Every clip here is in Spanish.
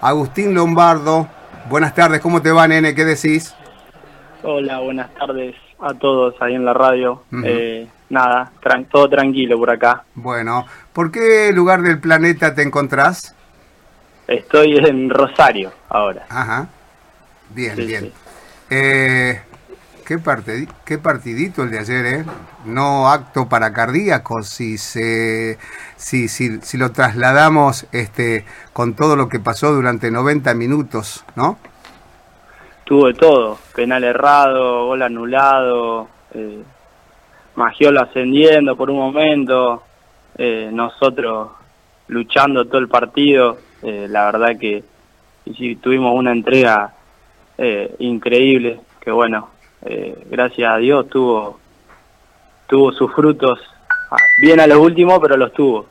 Agustín Lombardo. Buenas tardes, ¿cómo te va, nene? ¿Qué decís? Hola, buenas tardes a todos ahí en la radio. eh, nada, todo tranquilo por acá. Bueno, ¿por qué lugar del planeta te encontrás? Estoy en Rosario ahora. Ajá. Bien, bien. Eh, ¿qué, parte, qué partidito el de ayer, ¿eh? No acto para cardíacos, si, se, si, si, si lo trasladamos este, con todo lo que pasó durante 90 minutos, ¿no? Tuvo de todo, penal errado, gol anulado, eh, Magiolo ascendiendo por un momento, eh, nosotros luchando todo el partido, eh, la verdad que tuvimos una entrega eh, increíble, que bueno, eh, gracias a Dios tuvo, tuvo sus frutos, ah, bien a lo último, pero los tuvo.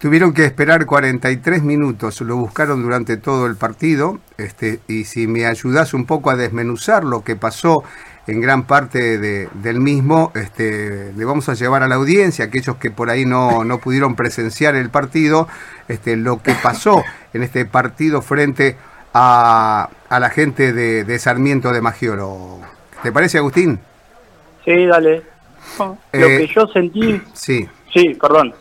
Tuvieron que esperar 43 minutos, lo buscaron durante todo el partido, este, y si me ayudas un poco a desmenuzar lo que pasó en gran parte de, del mismo, este, le vamos a llevar a la audiencia, aquellos que por ahí no, no pudieron presenciar el partido, este, lo que pasó en este partido frente a, a la gente de, de, Sarmiento de Magiolo. ¿Te parece, Agustín? Sí, dale. lo eh, que yo sentí... Sí. Sí, perdón.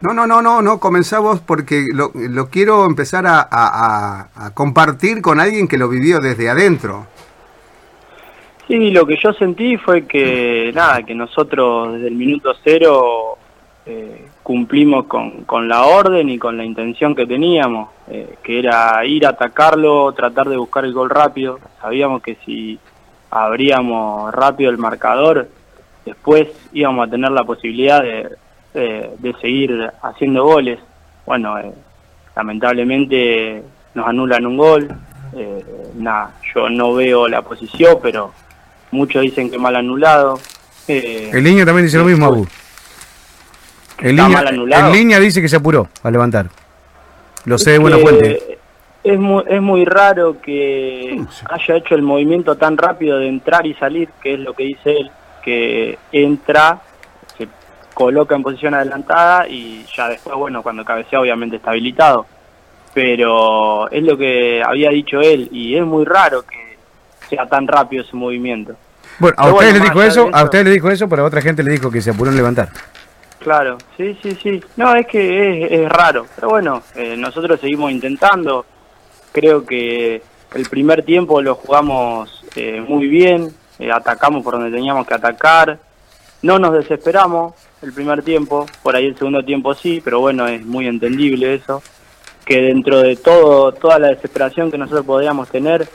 No, no, no, no, no, comenzá vos porque lo, lo quiero empezar a, a, a, compartir con alguien que lo vivió desde adentro. Sí, lo que yo sentí fue que, nada, que nosotros desde el minuto cero eh, cumplimos con, con, la orden y con la intención que teníamos, eh, que era ir a atacarlo, tratar de buscar el gol rápido. Sabíamos que si abríamos rápido el marcador, después íbamos a tener la posibilidad de, de, de seguir haciendo goles. Bueno, eh, lamentablemente nos anulan un gol. Eh, nada, yo no veo la posición, pero muchos dicen que mal anulado. Eh, el línea también dice lo mismo, Abu. El línea, en línea dice que se apuró a levantar. Lo sé de buena fuente. Es muy, es muy raro que haya hecho el movimiento tan rápido de entrar y salir, que es lo que dice él, que entra, se coloca en posición adelantada y ya después, bueno, cuando cabecea obviamente está habilitado. Pero es lo que había dicho él y es muy raro que sea tan rápido ese movimiento. Bueno, a ustedes le dijo eso, a ustedes le dijo eso, pero a otra gente le dijo que se apuró en levantar. Claro, sí, sí, sí. No, es que es, es raro, pero bueno, eh, nosotros seguimos intentando. Creo que el primer tiempo lo jugamos eh, muy bien, eh, atacamos por donde teníamos que atacar, no nos desesperamos el primer tiempo, por ahí el segundo tiempo sí, pero bueno, es muy entendible eso, que dentro de todo toda la desesperación que nosotros podíamos tener,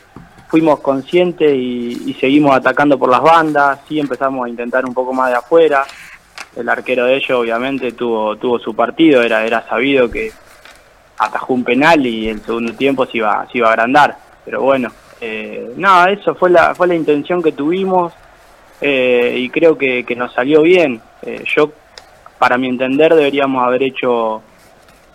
fuimos conscientes y, y, seguimos atacando por las bandas, sí empezamos a intentar un poco más de afuera. El arquero de ellos obviamente tuvo, tuvo su partido, era, era sabido que atajó un penal y el segundo tiempo se iba, se iba a agrandar. Pero bueno, eh, nada, eso fue la, fue la intención que tuvimos eh, y creo que, que, nos salió bien. Eh, yo, para mi entender, deberíamos haber hecho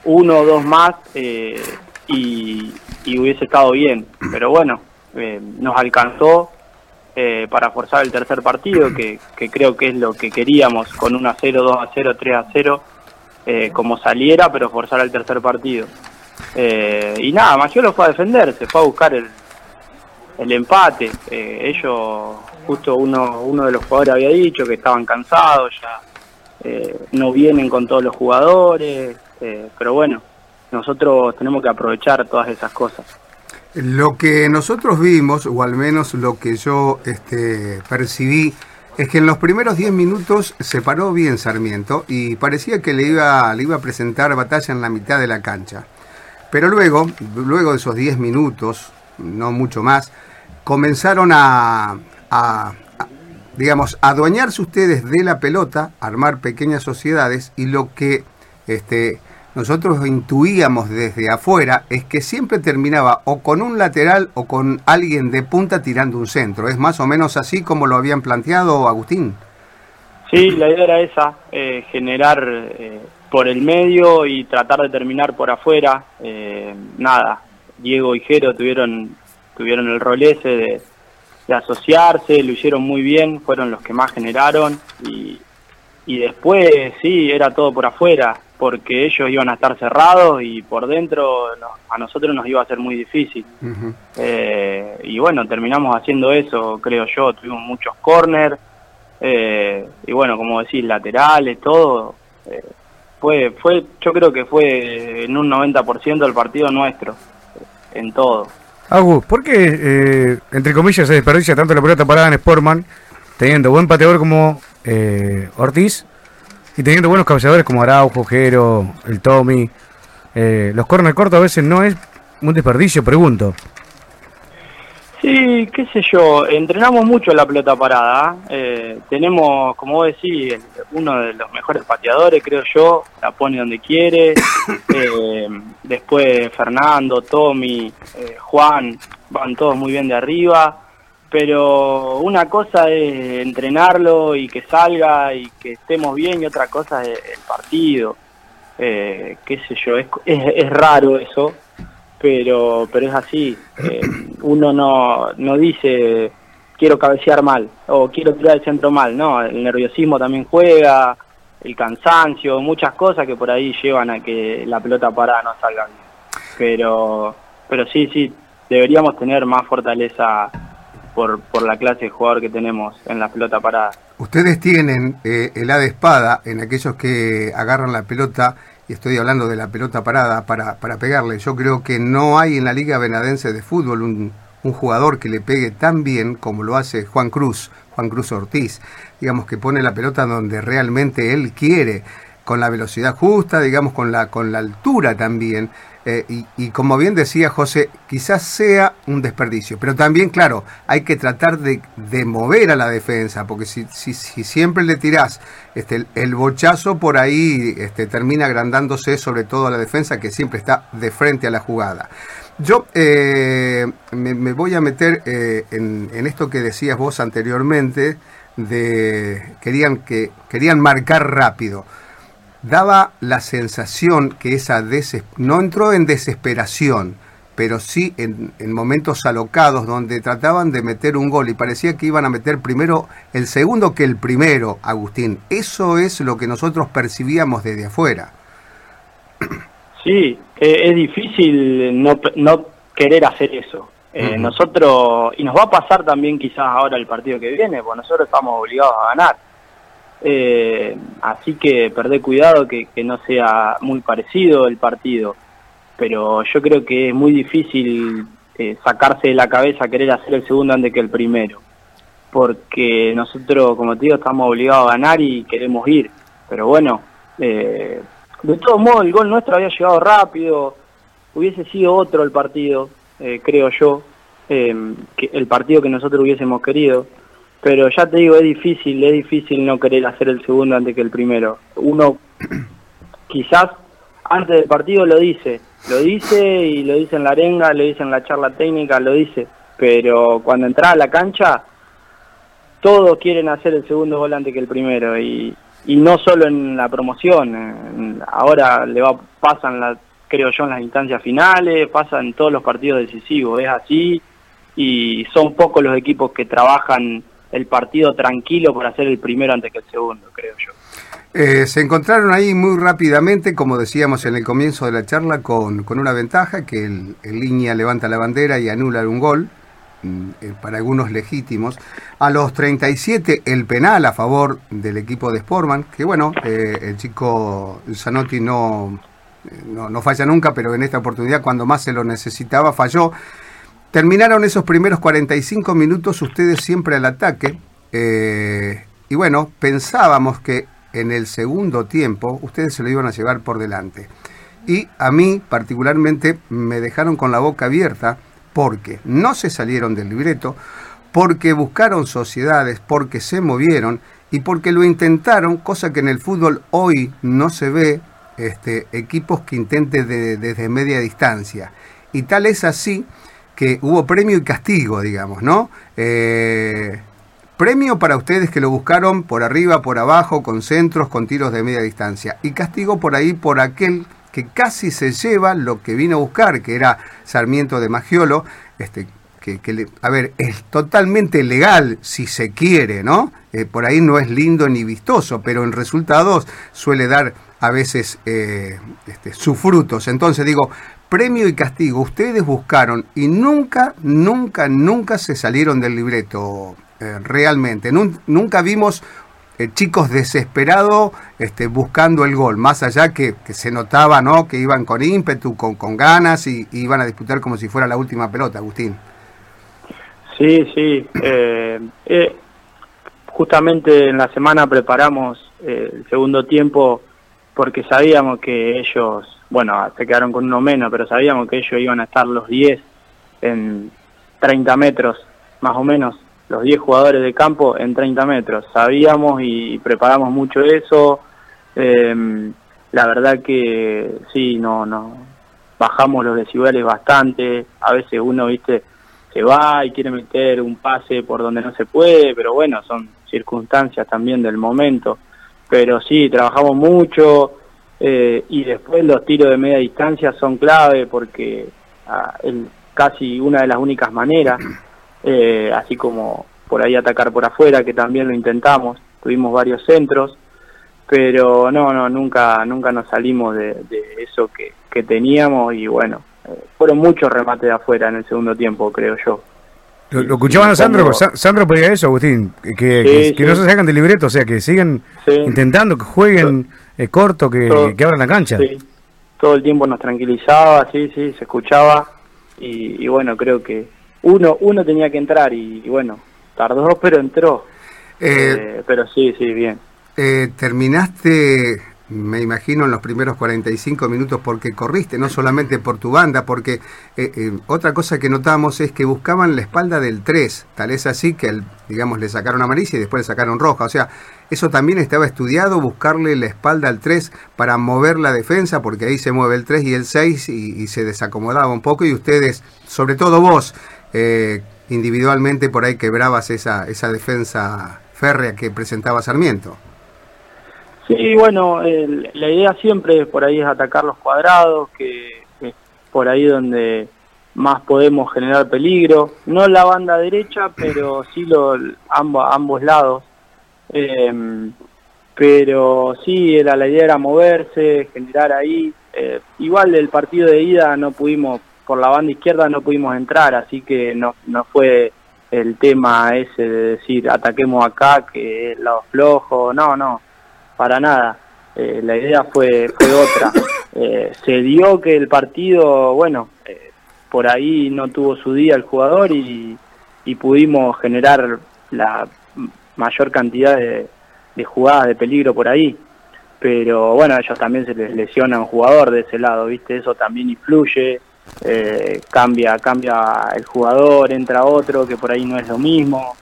uno o dos más y, y hubiese estado bien. Pero bueno, eh, nos alcanzó eh, para forzar el tercer partido, que, que, creo que es lo que queríamos, con 1 a 0, 2 a 0, 3 a 0, eh, como saliera, pero forzar el tercer partido. Eh, y nada, Magiolo fue a defenderse, fue a buscar el, el empate. Eh, ellos, justo uno, uno de los jugadores había dicho que estaban cansados, ya no vienen con todos los jugadores, pero bueno, nosotros tenemos que aprovechar todas esas cosas. Lo que nosotros vimos, o al menos lo que yo este, percibí, es que en los primeros 10 minutos se paró bien Sarmiento y parecía que le iba, le iba a presentar batalla en la mitad de la cancha. Pero luego, luego de esos 10 minutos, no mucho más, comenzaron a, a, a, digamos, adueñarse ustedes de la pelota, armar pequeñas sociedades y lo que este, nosotros intuíamos desde afuera es que siempre terminaba o con un lateral o con alguien de punta tirando un centro. ¿Es más o menos así como lo habían planteado, Agustín? Sí, la idea era esa, eh, generar eh, por el medio y tratar de terminar por afuera. Eh, nada, Diego y Jero tuvieron, tuvieron el rol ese de, de asociarse, lo hicieron muy bien, fueron los que más generaron y, y después sí, era todo por afuera, porque ellos iban a estar cerrados y por dentro a nosotros nos iba a ser muy difícil. Eh, y bueno, terminamos haciendo eso, creo yo, tuvimos muchos corners, eh, y bueno, como decís, laterales, todo. Eh, fue, fue, yo creo que fue en un 90% el partido nuestro, en todo. Agus, ¿por qué, entre comillas, se desperdicia tanto la pelota parada en Sportman, teniendo buen pateador como eh, Ortiz y teniendo buenos cabeceadores como Araujo, Jero, el Tommy. Eh, los corners cortos a veces no es un desperdicio, pregunto. Sí, qué sé yo, entrenamos mucho la pelota parada. ¿eh? tenemos, como vos decís, uno de los mejores pateadores, creo yo, la pone donde quiere. después Fernando, Tommy, Juan, van todos muy bien de arriba pero una cosa es entrenarlo y que salga y que estemos bien y otra cosa es el partido. Eh, qué sé yo, es, es, raro eso, pero, pero es así. Eh, uno no, no dice quiero cabecear mal o quiero tirar el centro mal, no, el nerviosismo también juega, el cansancio, muchas cosas que por ahí llevan a que la pelota parada no salga bien. Pero, pero sí, sí, deberíamos tener más fortaleza por, por la clase de jugador que tenemos en la pelota parada. Ustedes tienen eh, el A de espada en aquellos que agarran la pelota, y estoy hablando de la pelota parada, para, para pegarle. Yo creo que no hay en la Liga Venadense de Fútbol un, un jugador que le pegue tan bien como lo hace Juan Cruz, Juan Cruz Ortiz. Digamos que pone la pelota donde realmente él quiere, con la velocidad justa, digamos con la, con la altura también. Eh, y, como bien decía José, quizás sea un desperdicio, pero también, claro, hay que tratar de, mover a la defensa, porque si, si, siempre le tirás este, el, bochazo por ahí este, termina agrandándose sobre todo a la defensa que siempre está de frente a la jugada. Yo eh, me, voy a meter eh, en, en, esto que decías vos anteriormente, de querían, que, querían marcar rápido daba la sensación que esa no entró en desesperación, pero sí en, momentos alocados donde trataban de meter un gol y parecía que iban a meter primero el segundo que el primero, Agustín. Eso es lo que nosotros percibíamos desde afuera. Sí, eh, es difícil no, no querer hacer eso. Eh, nosotros, y nos va a pasar también quizás ahora el partido que viene, porque nosotros estamos obligados a ganar eh, así que perdé cuidado que, no sea muy parecido el partido. Pero yo creo que es muy difícil eh, sacarse de la cabeza querer hacer el segundo antes que el primero. Porque nosotros, como te digo, estamos obligados a ganar y queremos ir. Pero bueno, eh, de todos modos el gol nuestro había llegado rápido. Hubiese sido otro el partido, eh, creo yo, que el partido que nosotros hubiésemos querido pero ya te digo, es difícil, es difícil no querer hacer el segundo antes que el primero. Uno quizás antes del partido lo dice, lo dice y lo dice en la arenga, lo dice en la charla técnica, lo dice, pero cuando entra a la cancha, todos quieren hacer el segundo gol antes que el primero. Y, y no solo en la promoción, ahora le va pasan la, creo yo en las instancias finales, pasa en todos los partidos decisivos, es así y son pocos los equipos que trabajan el partido tranquilo por hacer el primero antes que el segundo, creo yo. Eh, se encontraron ahí muy rápidamente, como decíamos en el comienzo de la charla, con, una ventaja, que el, línea levanta la bandera y anula un gol, mm, eh, para algunos legítimos. A los 37 el penal a favor del equipo de Sportman, que bueno, eh, el chico Zanotti no, no, no falla nunca, pero en esta oportunidad cuando más se lo necesitaba falló. Terminaron esos primeros 45 minutos ustedes siempre al ataque. Eh, y bueno, pensábamos que en el segundo tiempo ustedes se lo iban a llevar por delante. Y a mí particularmente me dejaron con la boca abierta porque no se salieron del libreto, porque buscaron sociedades, porque se movieron y porque lo intentaron, cosa que en el fútbol hoy no se ve, este, equipos que intenten desde media distancia. Y tal es así que hubo premio y castigo, digamos, ¿no? Eh, premio para ustedes que lo buscaron por arriba, por abajo, con centros, con tiros de media distancia. Y castigo por ahí por aquel que casi se lleva lo que vino a buscar, que era Sarmiento de Magiolo, este, que, le, a ver, es totalmente legal si se quiere, ¿no? Eh, por ahí no es lindo ni vistoso, pero en resultados suele dar a veces eh, este, sus frutos. Entonces digo, premio y castigo, ustedes buscaron y nunca, nunca, nunca se salieron del libreto eh, realmente. nunca vimos chicos desesperados este, buscando el gol, más allá que, se notaba ¿no? que iban con ímpetu, con, ganas y, iban a disputar como si fuera la última pelota, Agustín. Sí, sí. Eh, eh, justamente en la semana preparamos eh, el segundo tiempo porque sabíamos que ellos, bueno, se quedaron con uno menos, pero sabíamos que ellos iban a estar los 10 en 30 metros, más o menos, los 10 jugadores de campo en 30 metros. Sabíamos y preparamos mucho eso. Em, la verdad que sí, no, no, bajamos los decibeles bastante. A veces uno, viste, se va y quiere meter un pase por donde no se puede, pero bueno, son circunstancias también del momento. Pero sí, trabajamos mucho eh, y después los tiros de media distancia son clave porque ah, es casi una de las únicas maneras, eh, así como por ahí atacar por afuera, que también lo intentamos, tuvimos varios centros, pero no, no, nunca, nunca nos salimos de, de eso que, que teníamos y bueno, fueron muchos remates de afuera en el segundo tiempo, creo yo. Lo, escuchaban a Sandro, Sandro pedía eso, Agustín, que, que, no se sacan del libreto, o sea, que sigan intentando, que jueguen eh, corto, que, abran la cancha. Todo el tiempo nos tranquilizaba, sí, sí, se escuchaba y, bueno, creo que uno uno tenía que entrar y, bueno, tardó, pero entró. Eh, eh, pero sí, sí, bien. terminaste me imagino en los primeros 45 minutos porque corriste, no solamente por tu banda, porque eh, eh, otra cosa que notamos es que buscaban la espalda del 3, tal es así que, digamos, le sacaron amarilla y después le sacaron roja, o sea, eso también estaba estudiado, buscarle la espalda al 3 para mover la defensa, porque ahí se mueve el 3 y el 6 y, se desacomodaba un poco y ustedes, sobre todo vos, eh, individualmente por ahí quebrabas esa, esa defensa férrea que presentaba Sarmiento. Sí, bueno, la idea siempre por ahí es atacar los cuadrados, que es por ahí donde más podemos generar peligro. No la banda derecha, pero sí lo, ambos, ambos lados. Em, pero sí, era, la idea era moverse, generar ahí. Eh, igual el partido de ida no pudimos, por la banda izquierda no pudimos entrar, así que no, no fue el tema ese de decir ataquemos acá, que es lado flojo, no, no para nada. Eh, la idea fue, fue otra. Eh, se dio que el partido, bueno, eh, por ahí no tuvo su día el jugador y, pudimos generar la mayor cantidad de, jugadas de peligro por ahí. Pero bueno, a ellos también se les lesiona un jugador de ese lado, ¿viste? Eso también influye. cambia, cambia el jugador, entra otro que por ahí no es lo mismo.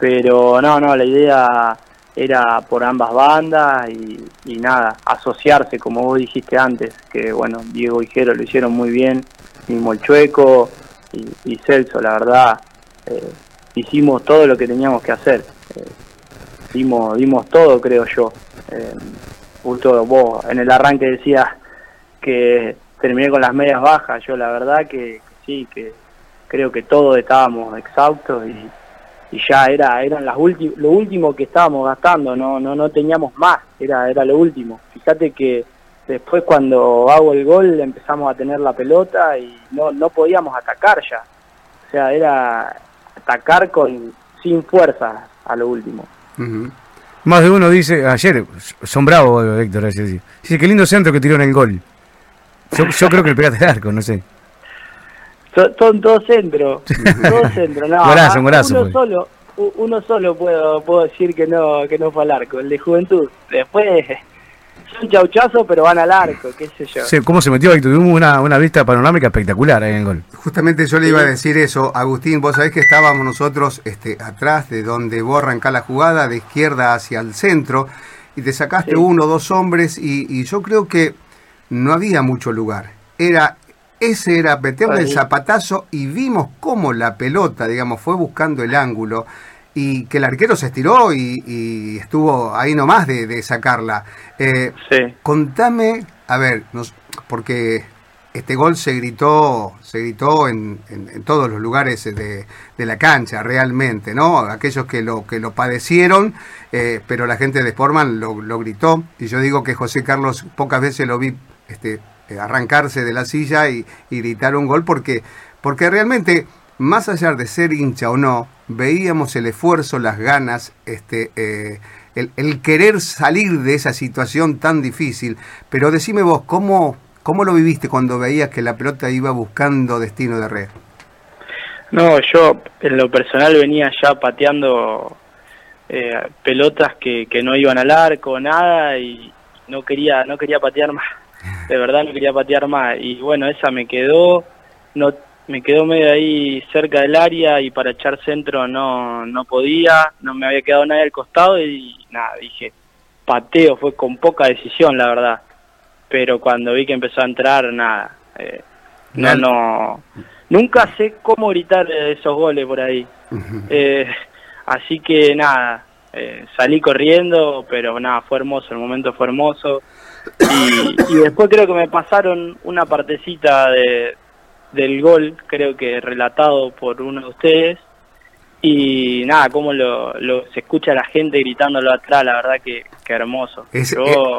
Pero no, no, la idea era por ambas bandas y, nada, asociarse, como vos dijiste antes, que bueno, Diego y Jero lo hicieron muy bien, mismo el Chueco y, Celso, la verdad, eh, hicimos todo lo que teníamos que hacer, eh, dimos, todo, creo yo. Eh, justo vos en el arranque decías que terminé con las medias bajas, yo la verdad que sí, que creo que todos estábamos exhaustos y y ya era eran las lo último que estábamos gastando, no no no teníamos más, era era lo último. Fíjate que después cuando hago el gol empezamos a tener la pelota y no no podíamos atacar ya. O sea, era atacar con sin fuerza a lo último. Más de uno dice, ayer, son bravos, Héctor, dice, qué lindo centro que tiró en el gol. Yo, yo creo que el pegaste el arco, no sé. Son, todos centros, todos centros, no, uno pues. solo, uno solo puedo, puedo decir que no, que no fue al arco, el de juventud. Después son chauchazos, pero van al arco, qué sé yo. Sí, ¿Cómo se metió ahí? Tuvimos una, una vista panorámica espectacular ahí en el gol. Justamente yo le iba a decir eso, Agustín, vos sabés que estábamos nosotros este, atrás de donde vos arrancás la jugada, de izquierda hacia el centro, y te sacaste uno o dos hombres, y, y yo creo que no había mucho lugar. Era ese era meterle el zapatazo y vimos cómo la pelota, digamos, fue buscando el ángulo y que el arquero se estiró y, estuvo ahí nomás de, de sacarla. Eh, Contame, a ver, nos, porque este gol se gritó, se gritó en, en, todos los lugares de, de, la cancha, realmente, ¿no? Aquellos que lo, que lo padecieron, eh, pero la gente de Sportman lo, lo, gritó. Y yo digo que José Carlos pocas veces lo vi este, arrancarse de la silla y, y gritar un gol porque, porque realmente, más allá de ser hincha o no, veíamos el esfuerzo, las ganas, este, eh, el, querer salir de esa situación tan difícil. Pero decime vos, ¿cómo, ¿cómo lo viviste cuando veías que la pelota iba buscando destino de red? No, yo en lo personal venía ya pateando eh, pelotas que, que no iban al arco, nada, y no quería, no quería patear más. De verdad no quería patear más. Y bueno, esa me quedó. No me quedó medio ahí cerca del área y para echar centro no, no podía, no me había quedado nadie al costado y nada, dije, pateo, fue con poca decisión la verdad, pero cuando vi que empezó a entrar, nada, eh, no, no, nunca sé cómo gritar esos goles por ahí, eh, así que nada, eh, salí corriendo, pero nada, fue hermoso, el momento fue hermoso. Y, y después creo que me pasaron una partecita de, del gol, creo que relatado por uno de ustedes. Y nada, como lo, se escucha la gente gritándolo atrás, la verdad que, hermoso. Eh,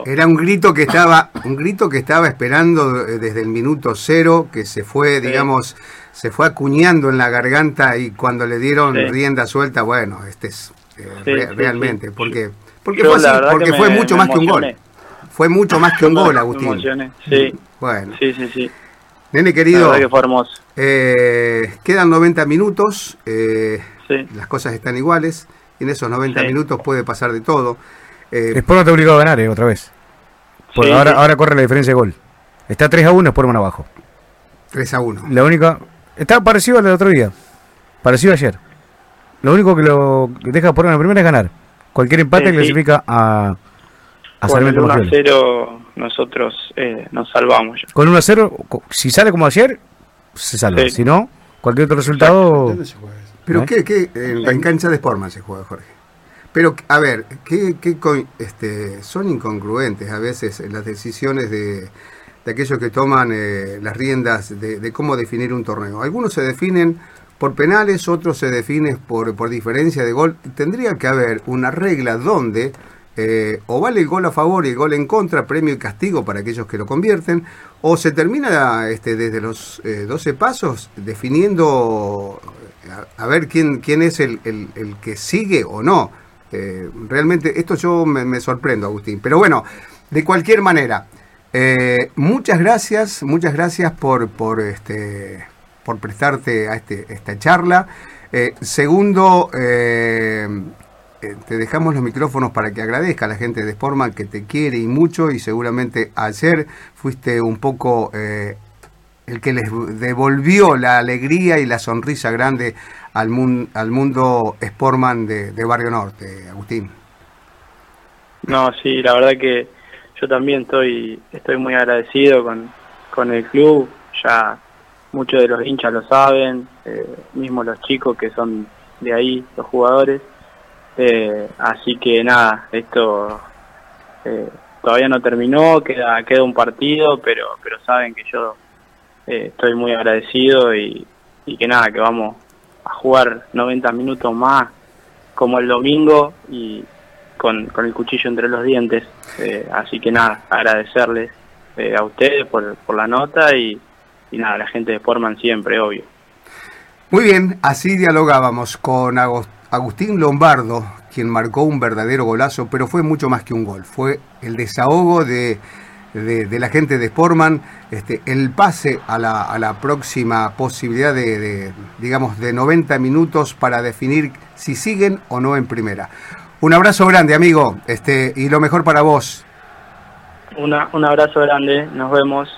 era un grito que estaba, un grito que estaba esperando desde el minuto cero, que se fue, digamos, se fue acuñando en la garganta y cuando le dieron rienda suelta, bueno, este es eh, realmente, porque porque fue, porque fue mucho más que un gol. Fue mucho más que un gol, Agustín. sí. Bueno. Sí, sí, sí. Nene querido, eh, quedan 90 minutos, eh, las cosas están iguales, y en esos 90 minutos puede pasar de todo. Eh, Sport no te obligó a ganar, eh, otra vez. ahora, ahora corre la diferencia de gol. Está 3 a 1, Sport abajo. 3 a 1. La única. Está parecido al del otro día. Parecido ayer. Lo único que lo deja por la primera es ganar. Cualquier empate clasifica a Con el 1 a 0 nosotros eh, nos salvamos. Con 1 a 0, si sale como ayer, se salva. Si no, cualquier otro resultado. Pero ¿Eh? ¿qué, en, cancha de Sportman se juega, Jorge. Pero, a ver, ¿qué, qué este, son incongruentes a veces las decisiones de, de aquellos que toman eh, las riendas de, de, cómo definir un torneo? Algunos se definen por penales, otros se definen por, por diferencia de gol. Tendría que haber una regla donde eh, o vale el gol a favor y el gol en contra, premio y castigo para aquellos que lo convierten, o se termina este, desde los 12 eh, pasos definiendo a, ver quién, quién es el, el, que sigue o no. Eh, realmente esto yo me, sorprendo, Agustín. Pero bueno, de cualquier manera, muchas gracias, muchas gracias por, por, este, por prestarte a este, esta charla. segundo, eh, te dejamos los micrófonos para que agradezca a la gente de Sportman que te quiere y mucho y seguramente ayer fuiste un poco eh, el que les devolvió la alegría y la sonrisa grande al, al mundo Sportman de, Barrio Norte, Agustín. No, sí, la verdad que yo también estoy, estoy muy agradecido con, con el club, ya muchos de los hinchas lo saben, eh, mismo los chicos que son de ahí, los jugadores. Eh, así que nada, esto eh, todavía no terminó, queda, queda un partido, pero, pero saben que yo eh, estoy muy agradecido y, que nada, que vamos a jugar 90 minutos más como el domingo y con, con el cuchillo entre los dientes. así que nada, agradecerles a ustedes por, por la nota y, y nada, la gente de Sportman siempre, obvio. Muy bien, así dialogábamos con Agostinho Agustín Lombardo, quien marcó un verdadero golazo, pero fue mucho más que un gol, fue el desahogo de, la gente de Sportman, este, el pase a la, próxima posibilidad de, digamos, de 90 minutos para definir si siguen o no en primera. Un abrazo grande, amigo, este, y lo mejor para vos. un abrazo grande, nos vemos.